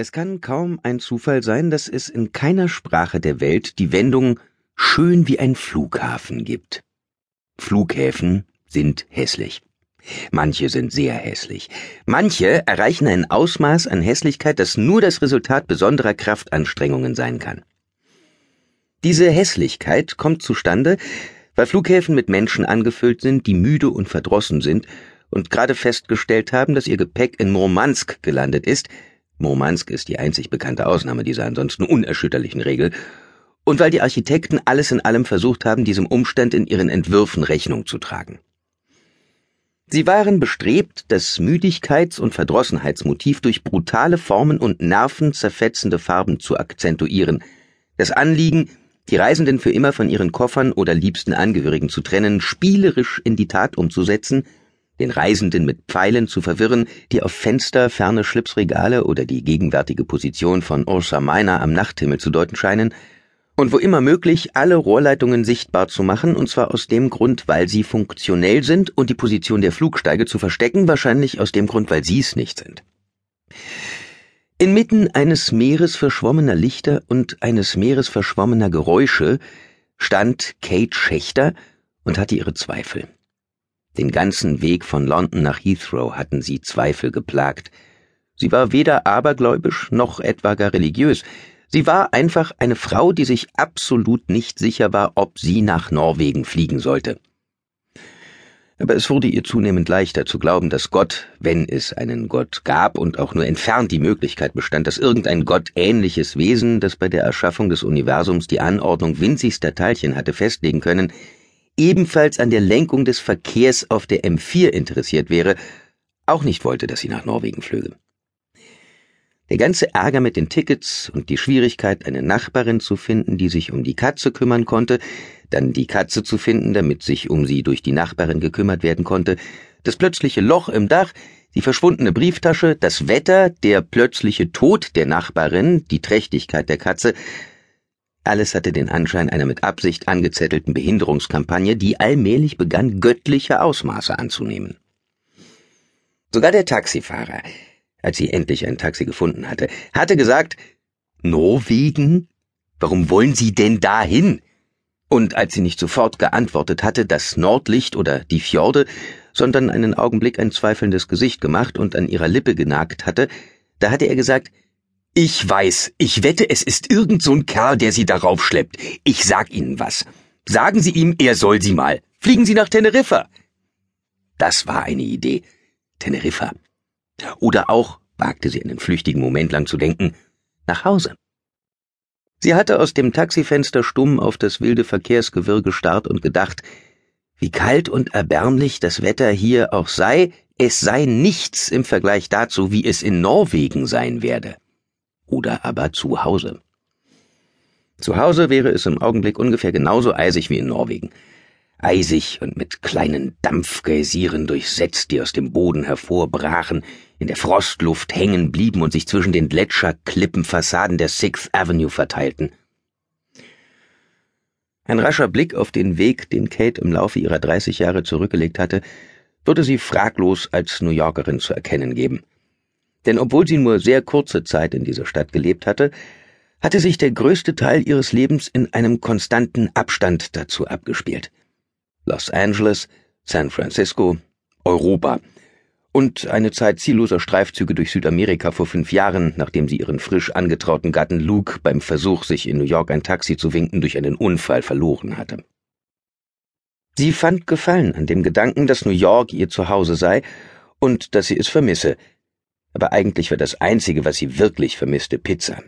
Es kann kaum ein Zufall sein, dass es in keiner Sprache der Welt die Wendung schön wie ein Flughafen gibt. Flughäfen sind hässlich. Manche sind sehr hässlich. Manche erreichen ein Ausmaß an Hässlichkeit, das nur das Resultat besonderer Kraftanstrengungen sein kann. Diese Hässlichkeit kommt zustande, weil Flughäfen mit Menschen angefüllt sind, die müde und verdrossen sind und gerade festgestellt haben, dass ihr Gepäck in Murmansk gelandet ist, Murmansk ist die einzig bekannte Ausnahme dieser ansonsten unerschütterlichen Regel, und weil die Architekten alles in allem versucht haben, diesem Umstand in ihren Entwürfen Rechnung zu tragen. Sie waren bestrebt, das Müdigkeits- und Verdrossenheitsmotiv durch brutale Formen und nervenzerfetzende Farben zu akzentuieren. Das Anliegen, die Reisenden für immer von ihren Koffern oder liebsten Angehörigen zu trennen, spielerisch in die Tat umzusetzen den Reisenden mit Pfeilen zu verwirren, die auf Fenster, ferne Schlipsregale oder die gegenwärtige Position von Ursa Minor am Nachthimmel zu deuten scheinen, und wo immer möglich alle Rohrleitungen sichtbar zu machen, und zwar aus dem Grund, weil sie funktionell sind und die Position der Flugsteige zu verstecken, wahrscheinlich aus dem Grund, weil sie es nicht sind. Inmitten eines Meeres verschwommener Lichter und eines Meeres verschwommener Geräusche stand Kate Schächter und hatte ihre Zweifel. Den ganzen Weg von London nach Heathrow hatten sie Zweifel geplagt. Sie war weder abergläubisch noch etwa gar religiös. Sie war einfach eine Frau, die sich absolut nicht sicher war, ob sie nach Norwegen fliegen sollte. Aber es wurde ihr zunehmend leichter zu glauben, dass Gott, wenn es einen Gott gab und auch nur entfernt die Möglichkeit bestand, dass irgendein gottähnliches Wesen, das bei der Erschaffung des Universums die Anordnung winzigster Teilchen hatte festlegen können, ebenfalls an der Lenkung des Verkehrs auf der M4 interessiert wäre, auch nicht wollte, dass sie nach Norwegen flöge. Der ganze Ärger mit den Tickets und die Schwierigkeit, eine Nachbarin zu finden, die sich um die Katze kümmern konnte, dann die Katze zu finden, damit sich um sie durch die Nachbarin gekümmert werden konnte, das plötzliche Loch im Dach, die verschwundene Brieftasche, das Wetter, der plötzliche Tod der Nachbarin, die Trächtigkeit der Katze, alles hatte den Anschein einer mit Absicht angezettelten Behinderungskampagne, die allmählich begann, göttliche Ausmaße anzunehmen. Sogar der Taxifahrer, als sie endlich ein Taxi gefunden hatte, hatte gesagt, Norwegen? Warum wollen Sie denn dahin? Und als sie nicht sofort geantwortet hatte, das Nordlicht oder die Fjorde, sondern einen Augenblick ein zweifelndes Gesicht gemacht und an ihrer Lippe genagt hatte, da hatte er gesagt, ich weiß, ich wette, es ist irgend so ein Kerl, der Sie darauf schleppt. Ich sag Ihnen was. Sagen Sie ihm, er soll Sie mal. Fliegen Sie nach Teneriffa. Das war eine Idee. Teneriffa. Oder auch, wagte sie einen flüchtigen Moment lang zu denken, nach Hause. Sie hatte aus dem Taxifenster stumm auf das wilde Verkehrsgewirr gestarrt und gedacht, wie kalt und erbärmlich das Wetter hier auch sei, es sei nichts im Vergleich dazu, wie es in Norwegen sein werde oder aber zu Hause. Zu Hause wäre es im Augenblick ungefähr genauso eisig wie in Norwegen. Eisig und mit kleinen Dampfgeysirren durchsetzt, die aus dem Boden hervorbrachen, in der Frostluft hängen blieben und sich zwischen den Gletscherklippenfassaden der Sixth Avenue verteilten. Ein rascher Blick auf den Weg, den Kate im Laufe ihrer 30 Jahre zurückgelegt hatte, würde sie fraglos als New Yorkerin zu erkennen geben. Denn obwohl sie nur sehr kurze Zeit in dieser Stadt gelebt hatte, hatte sich der größte Teil ihres Lebens in einem konstanten Abstand dazu abgespielt. Los Angeles, San Francisco, Europa und eine Zeit zielloser Streifzüge durch Südamerika vor fünf Jahren, nachdem sie ihren frisch angetrauten Gatten Luke beim Versuch, sich in New York ein Taxi zu winken, durch einen Unfall verloren hatte. Sie fand Gefallen an dem Gedanken, dass New York ihr Zuhause sei und dass sie es vermisse, aber eigentlich war das Einzige, was sie wirklich vermisste, Pizza.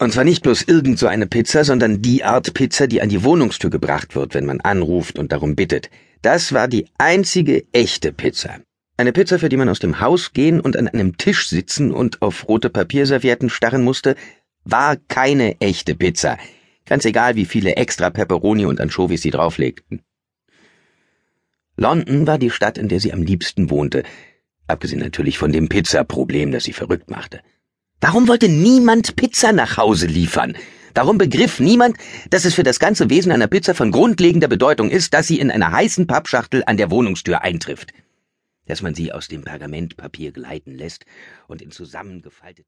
Und zwar nicht bloß irgend so eine Pizza, sondern die Art Pizza, die an die Wohnungstür gebracht wird, wenn man anruft und darum bittet. Das war die einzige echte Pizza. Eine Pizza, für die man aus dem Haus gehen und an einem Tisch sitzen und auf rote Papierservietten starren musste, war keine echte Pizza. Ganz egal, wie viele extra Peperoni und Anchovies sie drauflegten. London war die Stadt, in der sie am liebsten wohnte, abgesehen natürlich von dem Pizzaproblem, das sie verrückt machte. Warum wollte niemand Pizza nach Hause liefern? Warum begriff niemand, dass es für das ganze Wesen einer Pizza von grundlegender Bedeutung ist, dass sie in einer heißen Pappschachtel an der Wohnungstür eintrifft, dass man sie aus dem Pergamentpapier gleiten lässt und in zusammengefalteten